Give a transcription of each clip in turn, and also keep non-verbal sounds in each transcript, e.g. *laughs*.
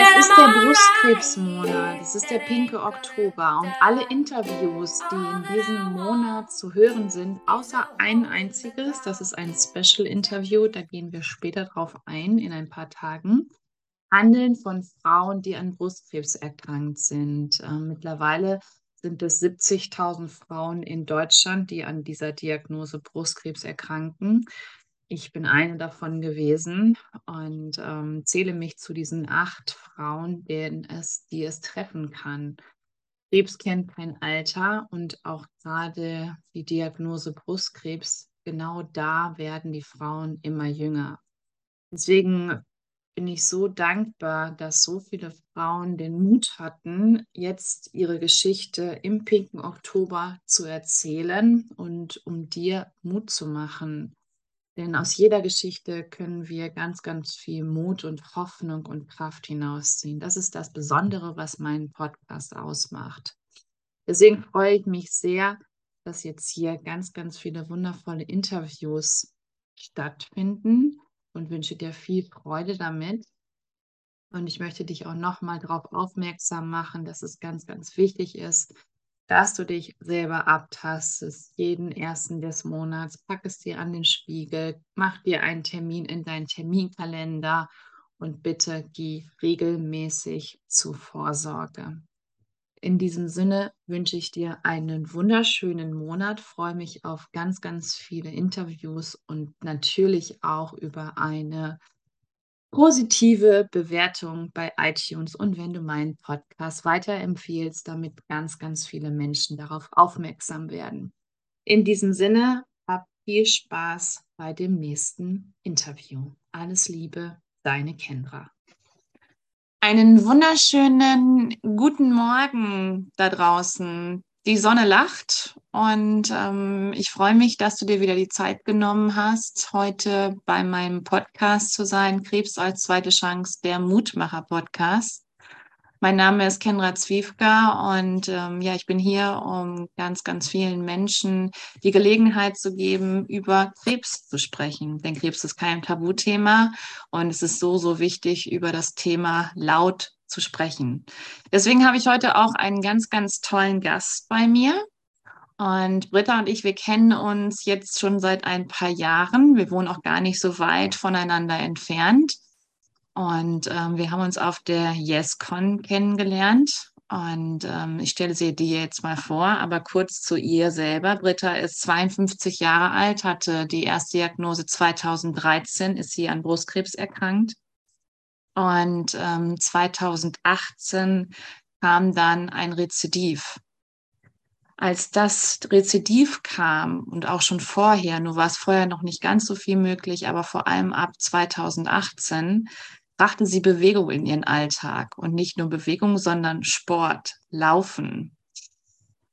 Es ist der. Brustkrebsmonat, es ist der pinke Oktober und alle Interviews, die in diesem Monat zu hören sind, außer ein einziges, das ist ein Special-Interview, da gehen wir später drauf ein, in ein paar Tagen, handeln von Frauen, die an Brustkrebs erkrankt sind. Ähm, mittlerweile sind es 70.000 Frauen in Deutschland, die an dieser Diagnose Brustkrebs erkranken. Ich bin eine davon gewesen und ähm, zähle mich zu diesen acht Frauen, denen es, die es treffen kann. Krebs kennt kein Alter und auch gerade die Diagnose Brustkrebs, genau da werden die Frauen immer jünger. Deswegen bin ich so dankbar, dass so viele Frauen den Mut hatten, jetzt ihre Geschichte im pinken Oktober zu erzählen und um dir Mut zu machen. Denn aus jeder Geschichte können wir ganz, ganz viel Mut und Hoffnung und Kraft hinausziehen. Das ist das Besondere, was meinen Podcast ausmacht. Deswegen freue ich mich sehr, dass jetzt hier ganz, ganz viele wundervolle Interviews stattfinden und wünsche dir viel Freude damit. Und ich möchte dich auch nochmal darauf aufmerksam machen, dass es ganz, ganz wichtig ist, dass du dich selber abtastest, jeden ersten des Monats. Pack es dir an den Spiegel, mach dir einen Termin in deinen Terminkalender und bitte geh regelmäßig zur Vorsorge. In diesem Sinne wünsche ich dir einen wunderschönen Monat, freue mich auf ganz, ganz viele Interviews und natürlich auch über eine positive Bewertung bei iTunes und wenn du meinen Podcast weiterempfiehlst, damit ganz, ganz viele Menschen darauf aufmerksam werden. In diesem Sinne, hab viel Spaß bei dem nächsten Interview. Alles Liebe, deine Kendra. Einen wunderschönen guten Morgen da draußen. Die Sonne lacht und ähm, ich freue mich, dass du dir wieder die Zeit genommen hast, heute bei meinem Podcast zu sein, Krebs als zweite Chance, der Mutmacher-Podcast. Mein Name ist Kendra Zwiefka und ähm, ja, ich bin hier, um ganz, ganz vielen Menschen die Gelegenheit zu geben, über Krebs zu sprechen. Denn Krebs ist kein Tabuthema und es ist so, so wichtig, über das Thema laut zu sprechen. Deswegen habe ich heute auch einen ganz, ganz tollen Gast bei mir. Und Britta und ich, wir kennen uns jetzt schon seit ein paar Jahren. Wir wohnen auch gar nicht so weit voneinander entfernt. Und ähm, wir haben uns auf der YesCon kennengelernt. Und ähm, ich stelle sie dir jetzt mal vor, aber kurz zu ihr selber. Britta ist 52 Jahre alt, hatte die erste Diagnose 2013, ist sie an Brustkrebs erkrankt. Und ähm, 2018 kam dann ein Rezidiv. Als das Rezidiv kam und auch schon vorher, nur war es vorher noch nicht ganz so viel möglich, aber vor allem ab 2018 brachte sie Bewegung in ihren Alltag und nicht nur Bewegung, sondern Sport, Laufen.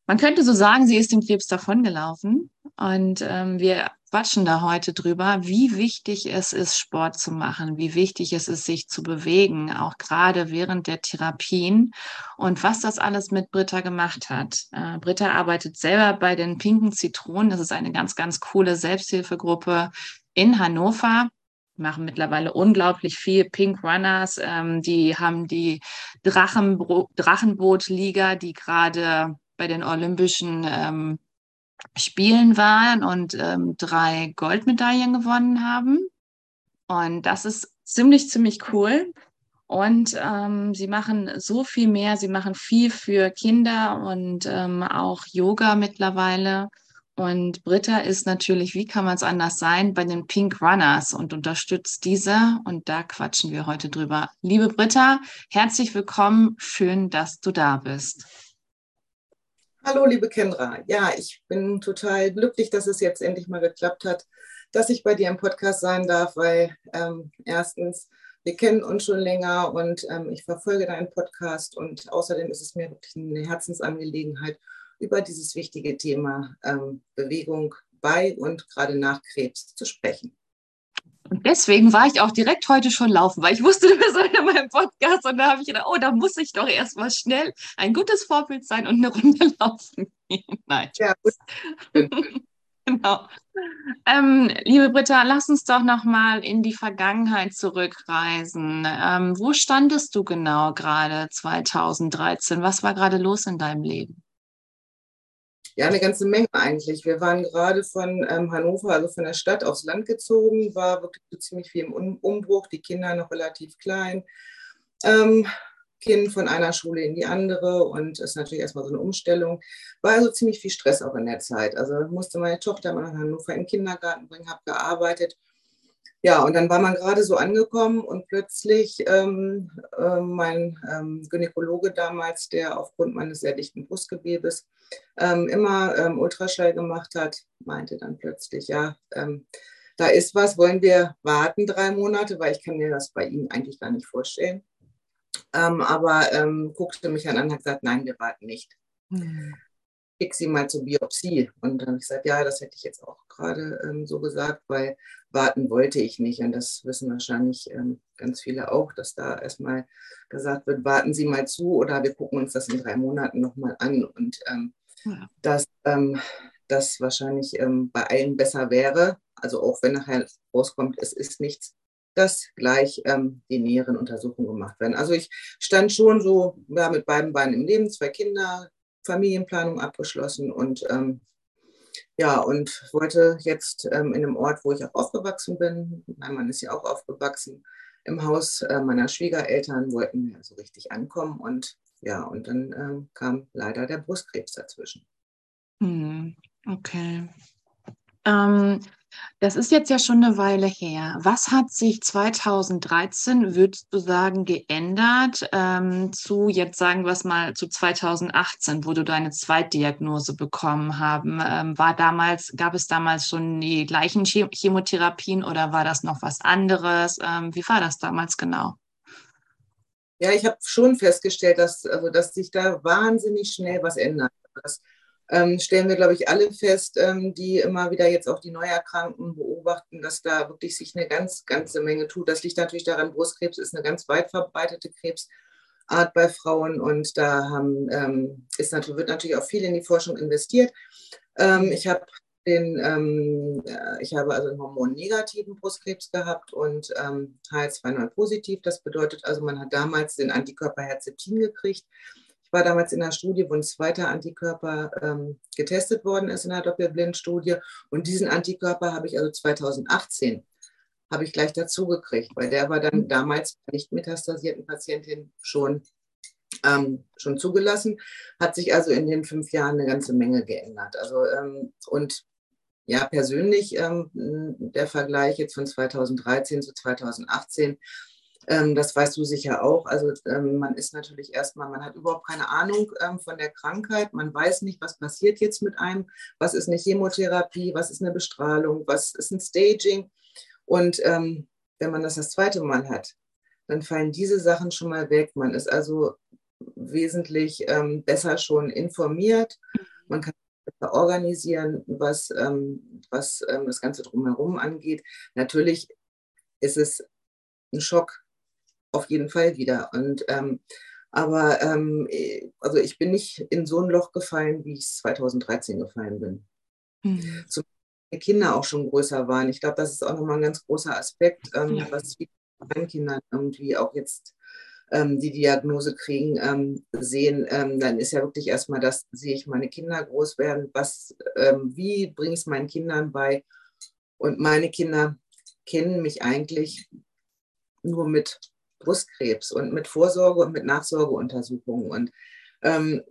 Man könnte so sagen, sie ist dem Krebs davongelaufen und ähm, wir quatschen da heute drüber, wie wichtig es ist, Sport zu machen, wie wichtig es ist, sich zu bewegen, auch gerade während der Therapien und was das alles mit Britta gemacht hat. Äh, Britta arbeitet selber bei den Pinken Zitronen. Das ist eine ganz, ganz coole Selbsthilfegruppe in Hannover. Machen mittlerweile unglaublich viel Pink Runners. Ähm, die haben die Drachenbro Drachenboot-Liga, die gerade bei den Olympischen ähm, Spielen waren und ähm, drei Goldmedaillen gewonnen haben. Und das ist ziemlich, ziemlich cool. Und ähm, sie machen so viel mehr. Sie machen viel für Kinder und ähm, auch Yoga mittlerweile. Und Britta ist natürlich, wie kann man es anders sein, bei den Pink Runners und unterstützt diese. Und da quatschen wir heute drüber. Liebe Britta, herzlich willkommen. Schön, dass du da bist. Hallo, liebe Kendra. Ja, ich bin total glücklich, dass es jetzt endlich mal geklappt hat, dass ich bei dir im Podcast sein darf, weil ähm, erstens, wir kennen uns schon länger und ähm, ich verfolge deinen Podcast und außerdem ist es mir wirklich eine Herzensangelegenheit, über dieses wichtige Thema ähm, Bewegung bei und gerade nach Krebs zu sprechen. Und deswegen war ich auch direkt heute schon laufen, weil ich wusste, du bist heute in meinem Podcast und da habe ich gedacht, oh, da muss ich doch erstmal schnell ein gutes Vorbild sein und eine Runde *laughs* laufen gehen. Nein. Ja, *laughs* genau. Ähm, liebe Britta, lass uns doch noch mal in die Vergangenheit zurückreisen. Ähm, wo standest du genau gerade 2013? Was war gerade los in deinem Leben? Ja, eine ganze Menge eigentlich. Wir waren gerade von ähm, Hannover, also von der Stadt aufs Land gezogen, war wirklich so ziemlich viel im um Umbruch, die Kinder noch relativ klein. Ähm, Kind von einer Schule in die andere und ist natürlich erstmal so eine Umstellung. War also ziemlich viel Stress auch in der Zeit. Also musste meine Tochter mal nach Hannover in den Kindergarten bringen, habe gearbeitet. Ja, und dann war man gerade so angekommen und plötzlich ähm, äh, mein ähm, Gynäkologe damals, der aufgrund meines sehr dichten Brustgewebes ähm, immer ähm, Ultraschall gemacht hat, meinte dann plötzlich, ja, ähm, da ist was, wollen wir warten drei Monate, weil ich kann mir das bei Ihnen eigentlich gar nicht vorstellen. Ähm, aber guckte mich an und hat gesagt, nein, wir warten nicht. Mhm. Schick sie mal zur Biopsie. Und dann habe ich gesagt, ja, das hätte ich jetzt auch gerade ähm, so gesagt, weil warten wollte ich nicht. Und das wissen wahrscheinlich ähm, ganz viele auch, dass da erstmal gesagt wird, warten Sie mal zu oder wir gucken uns das in drei Monaten nochmal an. Und ähm, ja. dass ähm, das wahrscheinlich bei allen besser wäre. Also auch wenn nachher rauskommt, es ist nichts, dass gleich ähm, die näheren Untersuchungen gemacht werden. Also ich stand schon so ja, mit beiden Beinen im Leben, zwei Kinder, Familienplanung abgeschlossen und ähm, ja, und wollte jetzt ähm, in einem Ort, wo ich auch aufgewachsen bin, mein Mann ist ja auch aufgewachsen, im Haus äh, meiner Schwiegereltern, wollten wir so richtig ankommen und ja, und dann ähm, kam leider der Brustkrebs dazwischen. Hm, okay. Ähm, das ist jetzt ja schon eine Weile her. Was hat sich 2013, würdest du sagen, geändert ähm, zu, jetzt sagen wir es mal, zu 2018, wo du deine Zweitdiagnose bekommen haben? Ähm, war damals, gab es damals schon die gleichen Chemotherapien oder war das noch was anderes? Ähm, wie war das damals genau? Ja, ich habe schon festgestellt, dass, also, dass sich da wahnsinnig schnell was ändert. Das ähm, stellen wir, glaube ich, alle fest, ähm, die immer wieder jetzt auch die Neuerkrankten beobachten, dass da wirklich sich eine ganz, ganze Menge tut. Das liegt natürlich daran, Brustkrebs ist eine ganz weit verbreitete Krebsart bei Frauen und da haben, ähm, ist natürlich, wird natürlich auch viel in die Forschung investiert. Ähm, ich habe den, ähm, äh, ich habe also einen hormonnegativen Brustkrebs gehabt und ähm, HL2-9 positiv. Das bedeutet also, man hat damals den Antikörper Herzeptin gekriegt. Ich war damals in einer Studie, wo ein zweiter Antikörper ähm, getestet worden ist in einer Doppelblindstudie. Und diesen Antikörper habe ich also 2018 habe ich gleich dazu gekriegt, weil der war dann damals bei nicht metastasierten Patientin schon, ähm, schon zugelassen, hat sich also in den fünf Jahren eine ganze Menge geändert. Also ähm, und ja, persönlich ähm, der Vergleich jetzt von 2013 zu 2018 ähm, das weißt du sicher auch. Also ähm, man ist natürlich erstmal, man hat überhaupt keine Ahnung ähm, von der Krankheit. Man weiß nicht, was passiert jetzt mit einem. Was ist eine Chemotherapie? Was ist eine Bestrahlung? Was ist ein Staging? Und ähm, wenn man das das zweite Mal hat, dann fallen diese Sachen schon mal weg. Man ist also wesentlich ähm, besser schon informiert. Man kann besser organisieren, was, ähm, was das Ganze drumherum angeht. Natürlich ist es ein Schock, auf jeden Fall wieder. Und ähm, aber ähm, also ich bin nicht in so ein Loch gefallen, wie ich 2013 gefallen bin. Mhm. Die Kinder auch schon größer waren. Ich glaube, das ist auch nochmal ein ganz großer Aspekt, ähm, ja. was meinen Kindern irgendwie auch jetzt ähm, die Diagnose kriegen, ähm, sehen, ähm, dann ist ja wirklich erstmal das, sehe ich meine Kinder groß werden, was, wie bringe ich es meinen Kindern bei? Und meine Kinder kennen mich eigentlich nur mit Brustkrebs und mit Vorsorge und mit Nachsorgeuntersuchungen. Und ähm,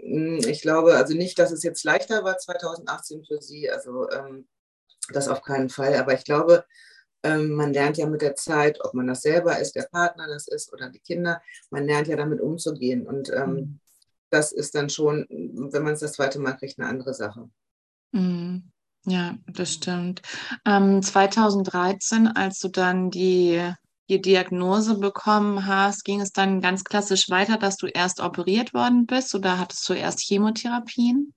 ich glaube also nicht, dass es jetzt leichter war 2018 für Sie, also ähm, das auf keinen Fall. Aber ich glaube, ähm, man lernt ja mit der Zeit, ob man das selber ist, der Partner das ist oder die Kinder, man lernt ja damit umzugehen. Und ähm, mhm. das ist dann schon, wenn man es das zweite Mal kriegt, eine andere Sache. Mhm. Ja, das stimmt. Ähm, 2013, als du dann die die Diagnose bekommen hast, ging es dann ganz klassisch weiter, dass du erst operiert worden bist oder hattest du erst Chemotherapien?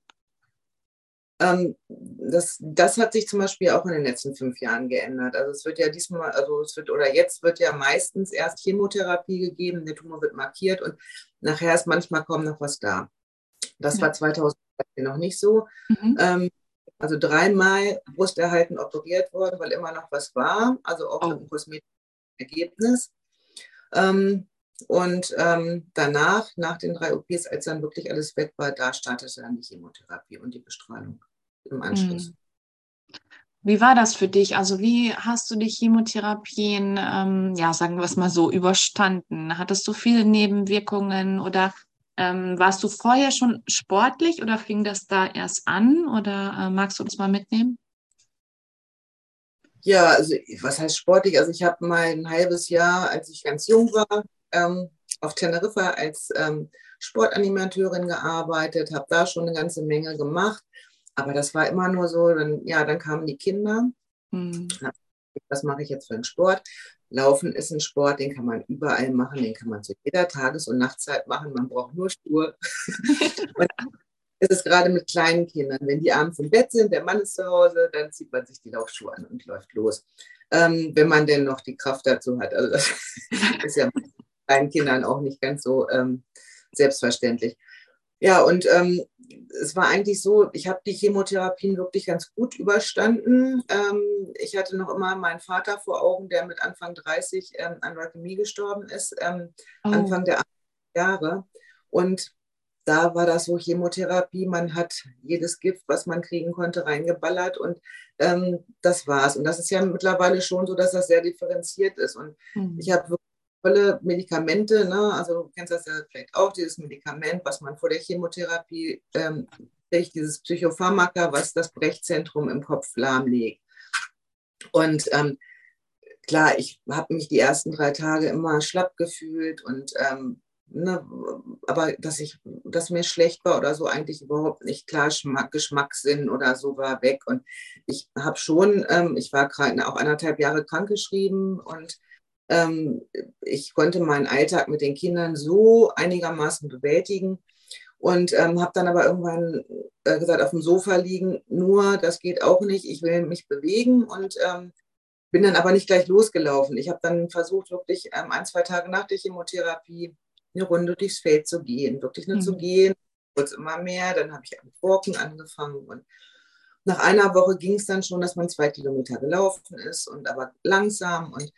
Ähm, das, das hat sich zum Beispiel auch in den letzten fünf Jahren geändert. Also es wird ja diesmal, also es wird oder jetzt wird ja meistens erst Chemotherapie gegeben, der Tumor wird markiert und nachher ist manchmal kaum noch was da. Das ja. war 2000 noch nicht so. Mhm. Ähm, also dreimal Brusterhalten operiert worden, weil immer noch was war, also auch oh. kosmetisches Ergebnis. Ähm, und ähm, danach, nach den drei OPs, als dann wirklich alles weg war, da startete dann die Chemotherapie und die Bestrahlung im Anschluss. Mhm. Wie war das für dich? Also wie hast du die Chemotherapien, ähm, ja, sagen wir es mal so, überstanden? Hattest du viele Nebenwirkungen oder ähm, warst du vorher schon sportlich oder fing das da erst an? Oder äh, magst du uns mal mitnehmen? Ja, also was heißt sportlich? Also ich habe mal ein halbes Jahr, als ich ganz jung war, ähm, auf Teneriffa als ähm, Sportanimateurin gearbeitet, habe da schon eine ganze Menge gemacht. Aber das war immer nur so, dann, ja, dann kamen die Kinder. Mhm. Was mache ich jetzt für einen Sport? Laufen ist ein Sport, den kann man überall machen, den kann man zu jeder Tages- und Nachtzeit machen. Man braucht nur Schuhe. *laughs* und es ist gerade mit kleinen Kindern. Wenn die abends im Bett sind, der Mann ist zu Hause, dann zieht man sich die Laufschuhe an und läuft los. Ähm, wenn man denn noch die Kraft dazu hat. Also das *laughs* ist ja mit kleinen Kindern auch nicht ganz so ähm, selbstverständlich. Ja, und ähm, es war eigentlich so, ich habe die Chemotherapien wirklich ganz gut überstanden. Ähm, ich hatte noch immer meinen Vater vor Augen, der mit Anfang 30 ähm, an Leukämie gestorben ist, ähm, oh. Anfang der 80er Jahre. Und da war das so Chemotherapie, man hat jedes Gift, was man kriegen konnte, reingeballert und ähm, das war's. Und das ist ja mittlerweile schon so, dass das sehr differenziert ist. Und mhm. ich habe wirklich tolle Medikamente, ne? also du kennst das ja vielleicht auch, dieses Medikament, was man vor der Chemotherapie ähm, kriegt, dieses Psychopharmaka, was das Brechzentrum im Kopf lahmlegt. Und ähm, klar, ich habe mich die ersten drei Tage immer schlapp gefühlt und ähm, ne, aber dass ich, dass mir schlecht war oder so eigentlich überhaupt nicht klar, Geschmack, Geschmackssinn oder so war weg. Und ich habe schon, ähm, ich war gerade auch anderthalb Jahre krankgeschrieben und ähm, ich konnte meinen Alltag mit den Kindern so einigermaßen bewältigen und ähm, habe dann aber irgendwann äh, gesagt, auf dem Sofa liegen, nur das geht auch nicht, ich will mich bewegen und ähm, bin dann aber nicht gleich losgelaufen. Ich habe dann versucht, wirklich ähm, ein, zwei Tage nach der Chemotherapie eine Runde durchs Feld zu gehen, wirklich nur mhm. zu gehen, kurz immer mehr, dann habe ich am Walken angefangen und nach einer Woche ging es dann schon, dass man zwei Kilometer gelaufen ist und aber langsam und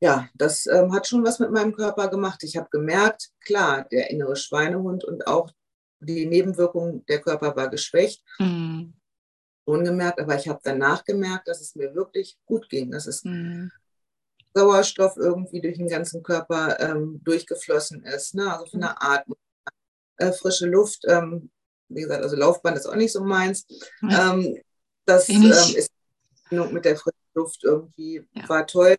ja, das ähm, hat schon was mit meinem Körper gemacht. Ich habe gemerkt, klar, der innere Schweinehund und auch die Nebenwirkung, der Körper war geschwächt. Mhm. Schon gemerkt, aber ich habe danach gemerkt, dass es mir wirklich gut ging, dass es mhm. Sauerstoff irgendwie durch den ganzen Körper ähm, durchgeflossen ist, ne? also von der Atmung, äh, frische Luft. Ähm, wie gesagt, also Laufbahn ist auch nicht so meins. Ähm, das ähm, ist mit der frischen Luft irgendwie ja. war toll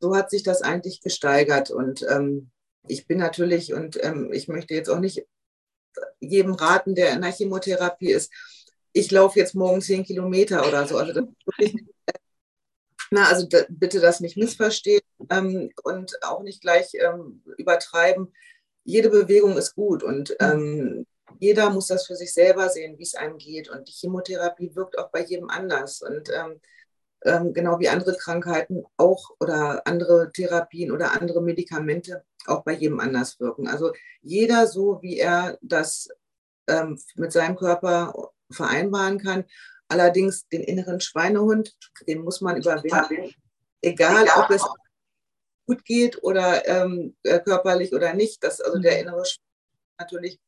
so hat sich das eigentlich gesteigert. Und ähm, ich bin natürlich, und ähm, ich möchte jetzt auch nicht jedem raten, der in der Chemotherapie ist, ich laufe jetzt morgen zehn Kilometer oder so. Also, wirklich, na, also da, bitte das nicht missverstehen ähm, und auch nicht gleich ähm, übertreiben. Jede Bewegung ist gut und ähm, jeder muss das für sich selber sehen, wie es einem geht. Und die Chemotherapie wirkt auch bei jedem anders. Und ähm, ähm, genau wie andere Krankheiten auch oder andere Therapien oder andere Medikamente auch bei jedem anders wirken. Also jeder so, wie er das ähm, mit seinem Körper vereinbaren kann. Allerdings den inneren Schweinehund, den muss man überwinden, egal ob es gut geht oder ähm, äh, körperlich oder nicht. Das, also der mhm. innere Schweinehund natürlich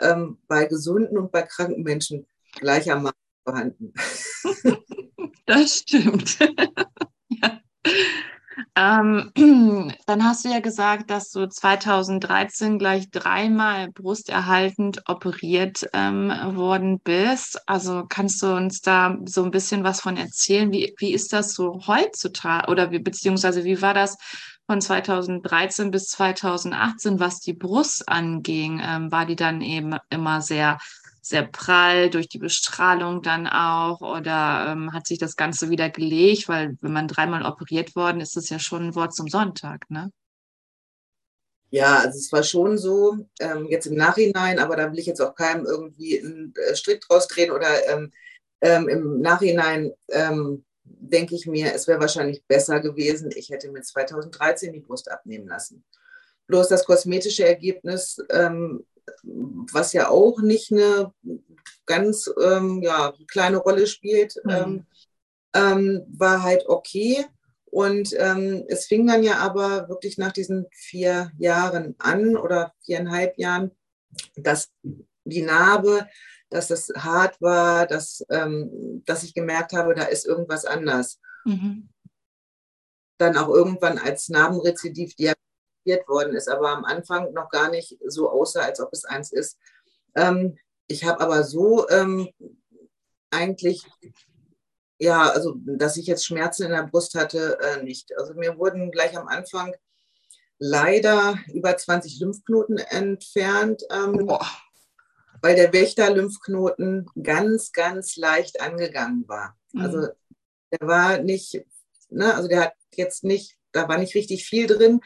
ähm, bei gesunden und bei kranken Menschen gleichermaßen vorhanden. *laughs* Das stimmt. *laughs* ja. Ähm, *clears throat* dann hast du ja gesagt, dass du 2013 gleich dreimal brusterhaltend operiert ähm, worden bist. Also kannst du uns da so ein bisschen was von erzählen? Wie, wie ist das so heutzutage oder wie, beziehungsweise wie war das von 2013 bis 2018, was die Brust anging? Ähm, war die dann eben immer sehr sehr prall durch die Bestrahlung dann auch oder ähm, hat sich das Ganze wieder gelegt, weil wenn man dreimal operiert worden ist, ist es ja schon ein Wort zum Sonntag, ne? Ja, also es war schon so, ähm, jetzt im Nachhinein, aber da will ich jetzt auch keinem irgendwie einen äh, Strick draus drehen oder ähm, ähm, im Nachhinein ähm, denke ich mir, es wäre wahrscheinlich besser gewesen, ich hätte mir 2013 die Brust abnehmen lassen. Bloß das kosmetische Ergebnis ähm, was ja auch nicht eine ganz ähm, ja, kleine Rolle spielt, mhm. Ähm, ähm, war halt okay. Und ähm, es fing dann ja aber wirklich nach diesen vier Jahren an oder viereinhalb Jahren, dass die Narbe, dass es hart war, dass, ähm, dass ich gemerkt habe, da ist irgendwas anders. Mhm. Dann auch irgendwann als Narbenrezidiv diagnostiziert worden ist, aber am Anfang noch gar nicht so aussah, als ob es eins ist. Ähm, ich habe aber so ähm, eigentlich ja, also dass ich jetzt Schmerzen in der Brust hatte, äh, nicht. Also mir wurden gleich am Anfang leider über 20 Lymphknoten entfernt, ähm, weil der Wächter-Lymphknoten ganz, ganz leicht angegangen war. Mhm. Also der war nicht, ne, also der hat jetzt nicht, da war nicht richtig viel drin.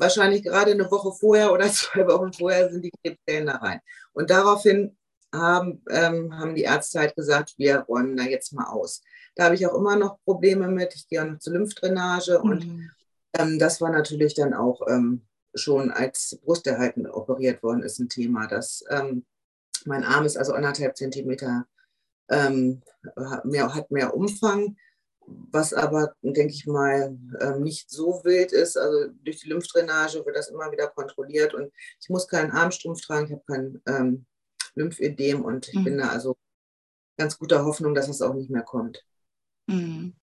Wahrscheinlich gerade eine Woche vorher oder *laughs* zwei Wochen vorher sind die Krebszellen da rein. Und daraufhin haben, ähm, haben die Ärzte halt gesagt, wir räumen da jetzt mal aus. Da habe ich auch immer noch Probleme mit. Ich gehe auch noch zur Lymphdrainage mhm. und ähm, das war natürlich dann auch ähm, schon als Brusterhalten operiert worden ist ein Thema. Dass, ähm, mein Arm ist also anderthalb Zentimeter ähm, mehr, hat mehr Umfang, was aber, denke ich mal, ähm, nicht so wild ist. Also durch die Lymphdrainage wird das immer wieder kontrolliert und ich muss keinen Armstrumpf tragen, ich habe keinen Lymphödem und ich mhm. bin da also ganz guter Hoffnung, dass es auch nicht mehr kommt. Mhm.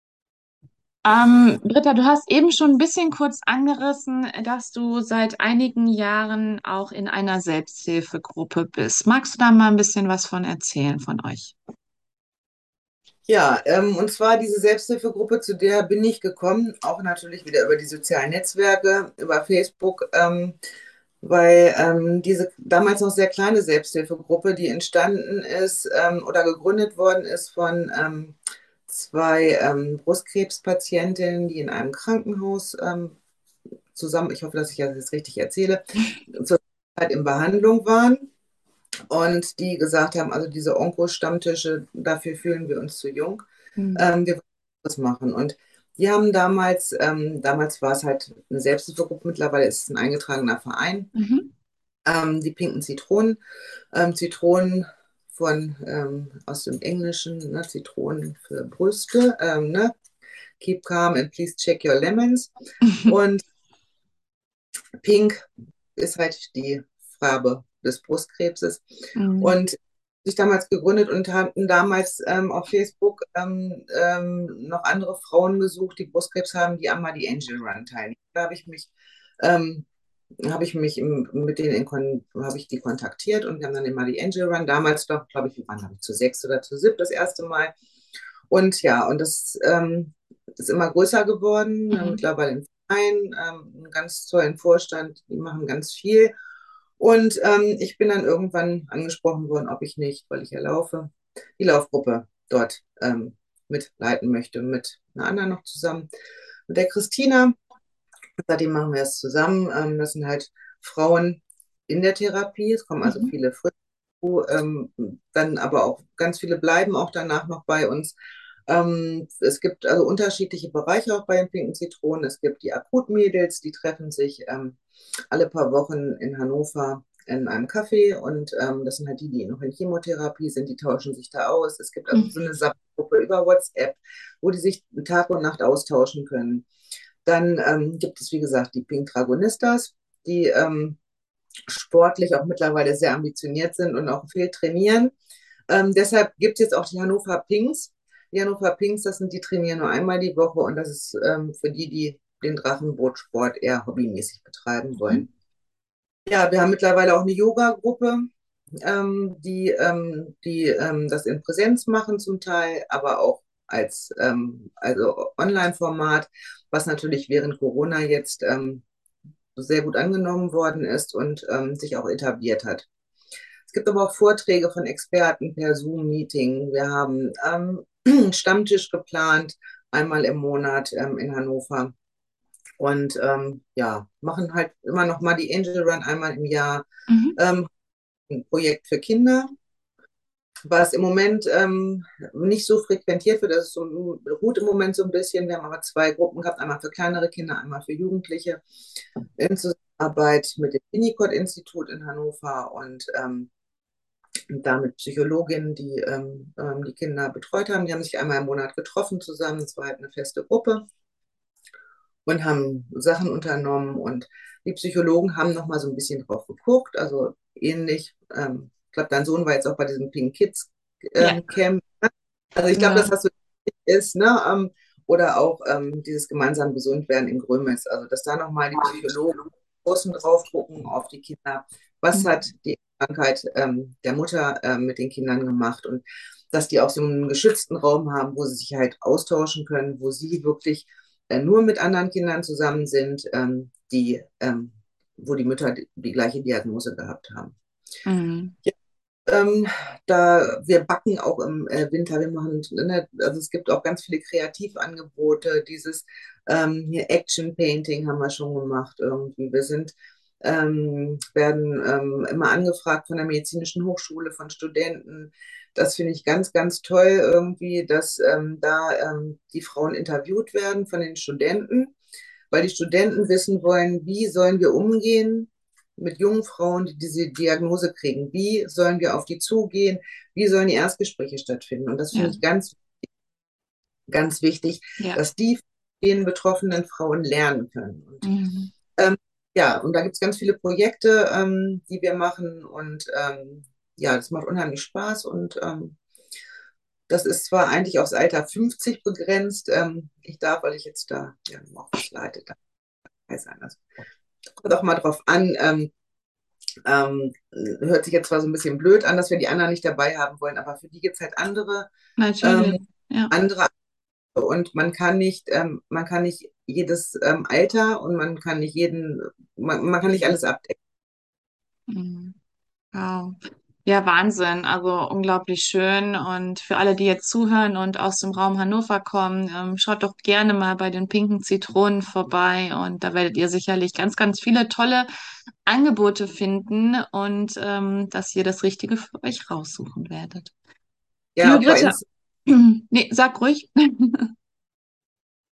Ähm, Britta, du hast eben schon ein bisschen kurz angerissen, dass du seit einigen Jahren auch in einer Selbsthilfegruppe bist. Magst du da mal ein bisschen was von erzählen von euch? Ja, ähm, und zwar diese Selbsthilfegruppe, zu der bin ich gekommen, auch natürlich wieder über die sozialen Netzwerke, über Facebook. Ähm, weil ähm, diese damals noch sehr kleine Selbsthilfegruppe, die entstanden ist ähm, oder gegründet worden ist von ähm, zwei ähm, Brustkrebspatientinnen, die in einem Krankenhaus zusammen, ich hoffe, dass ich das richtig erzähle, zur Zeit in Behandlung waren und die gesagt haben, also diese Onko-Stammtische, dafür fühlen wir uns zu jung, mhm. Ähm, wir wollen das machen und die haben damals, ähm, damals war es halt eine Selbsthilfegruppe, mittlerweile ist es ein eingetragener Verein. Mhm. Ähm, die pinken Zitronen. Ähm, Zitronen von, ähm, aus dem Englischen, ne, Zitronen für Brüste. Ähm, ne? Keep calm and please check your lemons. Mhm. *laughs* Und pink ist halt die Farbe des Brustkrebses. Mhm. Und sich damals gegründet und haben damals ähm, auf Facebook ähm, ähm, noch andere Frauen gesucht, die Brustkrebs haben, die einmal die Angel Run teilnehmen. Da habe ich mich, ähm, habe ich mich im, mit denen habe ich die kontaktiert und wir haben dann immer die Angel Run. Damals doch, glaube ich, wir waren ich, zu sechs oder zu sieb das erste Mal. Und ja, und das ähm, ist immer größer geworden. Mhm. Mittlerweile im Verein, ähm, einen ganz tollen Vorstand, die machen ganz viel. Und ähm, ich bin dann irgendwann angesprochen worden, ob ich nicht, weil ich ja laufe, die Laufgruppe dort ähm, mitleiten möchte, mit einer anderen noch zusammen, mit der Christina. Seitdem machen wir es zusammen. Ähm, das sind halt Frauen in der Therapie. Es kommen also mhm. viele frisch, ähm, dann aber auch ganz viele bleiben auch danach noch bei uns. Ähm, es gibt also unterschiedliche Bereiche auch bei den pinken Zitronen. Es gibt die Akutmädels, die treffen sich ähm, alle paar Wochen in Hannover in einem Café und ähm, das sind halt die, die noch in Chemotherapie sind, die tauschen sich da aus. Es gibt also so eine Subgruppe über WhatsApp, wo die sich Tag und Nacht austauschen können. Dann ähm, gibt es, wie gesagt, die Pink Dragonistas, die ähm, sportlich auch mittlerweile sehr ambitioniert sind und auch viel trainieren. Ähm, deshalb gibt es jetzt auch die Hannover Pinks. Hannover Pinks, das sind die trainieren nur einmal die Woche und das ist ähm, für die, die den Drachenbootsport eher hobbymäßig betreiben wollen. Mhm. Ja, wir haben mittlerweile auch eine Yoga-Gruppe, ähm, die, ähm, die ähm, das in Präsenz machen zum Teil, aber auch als ähm, also Online-Format, was natürlich während Corona jetzt ähm, sehr gut angenommen worden ist und sich auch etabliert hat. Es gibt aber auch Vorträge von Experten per Zoom-Meeting. Wir haben ähm, Stammtisch geplant, einmal im Monat ähm, in Hannover. Und ähm, ja, machen halt immer noch mal die Angel Run einmal im Jahr. Mhm. Ähm, ein Projekt für Kinder, was im Moment ähm, nicht so frequentiert wird. Das ist so, ruht im Moment so ein bisschen. Wir haben aber zwei Gruppen gehabt, einmal für kleinere Kinder, einmal für Jugendliche. In Zusammenarbeit mit dem Winnicott-Institut in Hannover und ähm, damit Psychologinnen, die ähm, ähm, die Kinder betreut haben. Die haben sich einmal im Monat getroffen zusammen. Es war halt eine feste Gruppe und haben Sachen unternommen. Und die Psychologen haben noch mal so ein bisschen drauf geguckt. Also ähnlich. Ähm, ich glaube, dein Sohn war jetzt auch bei diesem Pink Kids ähm, ja. Camp. Also ich glaube, ja. dass das so ist. Ne? Ähm, oder auch ähm, dieses gemeinsam gesund werden in Grömitz. Also dass da noch mal die Psychologen außen drauf gucken auf die Kinder. Was mhm. hat die Krankheit ähm, der Mutter äh, mit den Kindern gemacht und dass die auch so einen geschützten Raum haben, wo sie sich halt austauschen können, wo sie wirklich äh, nur mit anderen Kindern zusammen sind, ähm, die, ähm, wo die Mütter die, die, gleiche Diagnose gehabt haben. Mhm. Ja, ähm, da wir backen auch im äh, Winter, wir machen, ne, also es gibt auch ganz viele Kreativangebote, dieses ähm, hier Action Painting haben wir schon gemacht irgendwie. Wir sind ähm, werden ähm, immer angefragt von der Medizinischen Hochschule, von Studenten. Das finde ich ganz, ganz toll irgendwie, dass ähm, da ähm, die Frauen interviewt werden von den Studenten, weil die Studenten wissen wollen, wie sollen wir umgehen mit jungen Frauen, die diese Diagnose kriegen. Wie sollen wir auf die zugehen? Wie sollen die Erstgespräche stattfinden? Und das finde ja. ich ganz, ganz wichtig, ja. dass die den betroffenen Frauen lernen können. Und, mhm. ähm, ja, und da gibt es ganz viele Projekte, ähm, die wir machen und ähm, ja, das macht unheimlich Spaß und ähm, das ist zwar eigentlich aufs Alter 50 begrenzt. Ähm, ich darf, weil ich jetzt da ja, auch was leite, da sein. Also, kommt auch mal drauf an. Ähm, ähm, hört sich jetzt zwar so ein bisschen blöd an, dass wir die anderen nicht dabei haben wollen, aber für die gibt es halt andere, ähm, ja. andere und man kann nicht, ähm, man kann nicht jedes ähm, Alter und man kann nicht jeden, man, man kann nicht alles abdecken. Mhm. Wow. Ja, Wahnsinn. Also unglaublich schön. Und für alle, die jetzt zuhören und aus dem Raum Hannover kommen, ähm, schaut doch gerne mal bei den pinken Zitronen vorbei. Und da werdet ihr sicherlich ganz, ganz viele tolle Angebote finden und ähm, dass ihr das Richtige für euch raussuchen werdet. Ja, Liebe Britta, *clears throat* nee, sag ruhig. *laughs*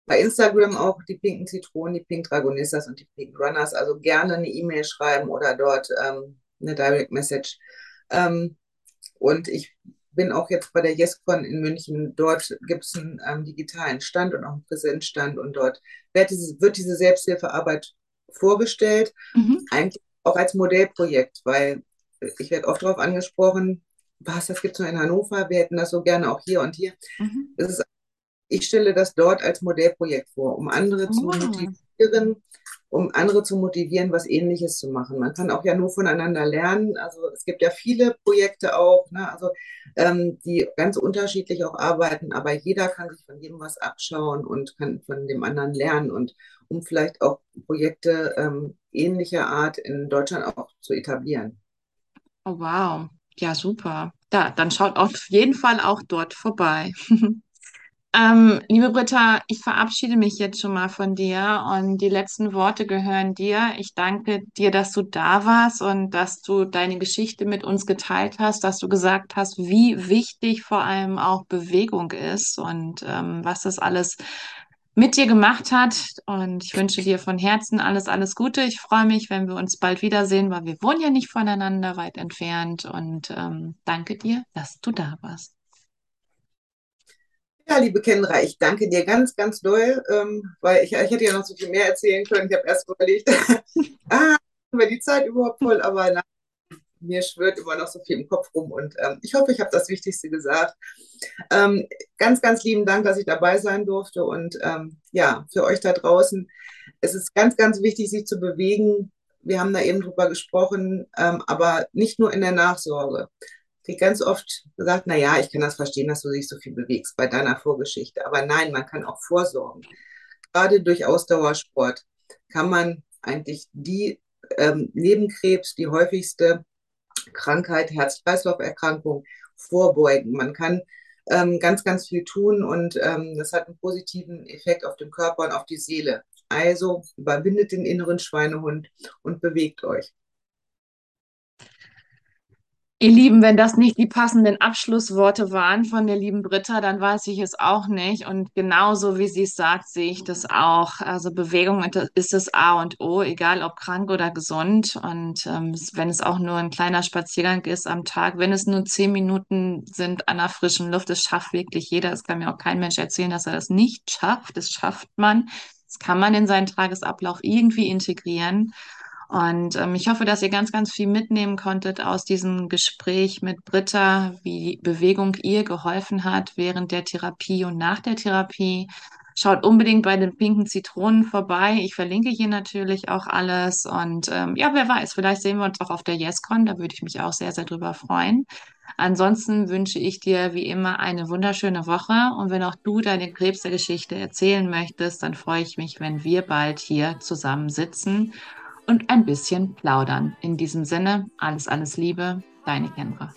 bei Instagram auch die pinken Zitronen, die Pink Dragonistas und die Pink Runners. Also gerne eine E-Mail schreiben oder dort ähm, eine Direct Message. Ähm, und ich bin auch jetzt bei der YesCon in München. Dort gibt es einen ähm, digitalen Stand und auch einen Präsenzstand und dort wird diese, wird diese Selbsthilfearbeit vorgestellt, mhm. eigentlich auch als Modellprojekt, weil ich werde oft darauf angesprochen, was, das gibt es nur in Hannover, wir hätten das so gerne auch hier und hier. Mhm. Ist, ich stelle das dort als Modellprojekt vor, um andere oh. zu motivieren, um andere zu motivieren, was Ähnliches zu machen. Man kann auch ja nur voneinander lernen. Also es gibt ja viele Projekte auch, ne? also ähm, die ganz unterschiedlich auch arbeiten, aber jeder kann sich von jedem was abschauen und kann von dem anderen lernen und um vielleicht auch Projekte ähm, ähnlicher Art in Deutschland auch zu etablieren. Oh wow, ja super. Da, dann schaut auf jeden Fall auch dort vorbei. *laughs* Ähm, liebe Britta, ich verabschiede mich jetzt schon mal von dir und die letzten Worte gehören dir. Ich danke dir, dass du da warst und dass du deine Geschichte mit uns geteilt hast, dass du gesagt hast, wie wichtig vor allem auch Bewegung ist und ähm, was das alles mit dir gemacht hat. Und ich wünsche dir von Herzen alles, alles Gute. Ich freue mich, wenn wir uns bald wiedersehen, weil wir wohnen ja nicht voneinander weit entfernt. Und ähm, danke dir, dass du da warst. Ja, liebe Kendra, ich danke dir ganz, ganz doll, ähm, weil ich, ich hätte ja noch so viel mehr erzählen können. Ich habe erst überlegt, *laughs* ah, wir die Zeit überhaupt voll, aber nein, mir schwirrt immer noch so viel im Kopf rum und ähm, ich hoffe, ich habe das Wichtigste gesagt. Ähm, ganz, ganz lieben Dank, dass ich dabei sein durfte und ähm, ja, für euch da draußen. Es ist ganz, ganz wichtig, sich zu bewegen. Wir haben da eben drüber gesprochen, ähm, aber nicht nur in der Nachsorge kriege ganz oft gesagt, na ja, ich kann das verstehen, dass du dich so viel bewegst bei deiner Vorgeschichte. Aber nein, man kann auch vorsorgen. Gerade durch Ausdauersport kann man eigentlich die ähm, Nebenkrebs, die häufigste Krankheit, Herz-Kreislauf-Erkrankung vorbeugen. Man kann ähm, ganz, ganz viel tun und ähm, das hat einen positiven Effekt auf den Körper und auf die Seele. Also überwindet den inneren Schweinehund und bewegt euch. Ihr Lieben, wenn das nicht die passenden Abschlussworte waren von der lieben Britta, dann weiß ich es auch nicht. Und genauso wie sie es sagt, sehe ich das auch. Also Bewegung ist das A und O, egal ob krank oder gesund. Und ähm, wenn es auch nur ein kleiner Spaziergang ist am Tag, wenn es nur zehn Minuten sind an der frischen Luft, das schafft wirklich jeder. Es kann mir auch kein Mensch erzählen, dass er das nicht schafft. Das schafft man. Das kann man in seinen Tagesablauf irgendwie integrieren. Und ähm, ich hoffe, dass ihr ganz, ganz viel mitnehmen konntet aus diesem Gespräch mit Britta, wie Bewegung ihr geholfen hat während der Therapie und nach der Therapie. Schaut unbedingt bei den pinken Zitronen vorbei. Ich verlinke hier natürlich auch alles. Und ähm, ja, wer weiß, vielleicht sehen wir uns auch auf der YesCon. Da würde ich mich auch sehr, sehr drüber freuen. Ansonsten wünsche ich dir wie immer eine wunderschöne Woche. Und wenn auch du deine Krebsgeschichte erzählen möchtest, dann freue ich mich, wenn wir bald hier zusammen sitzen und ein bisschen plaudern. In diesem Sinne, alles, alles Liebe, deine Kendra.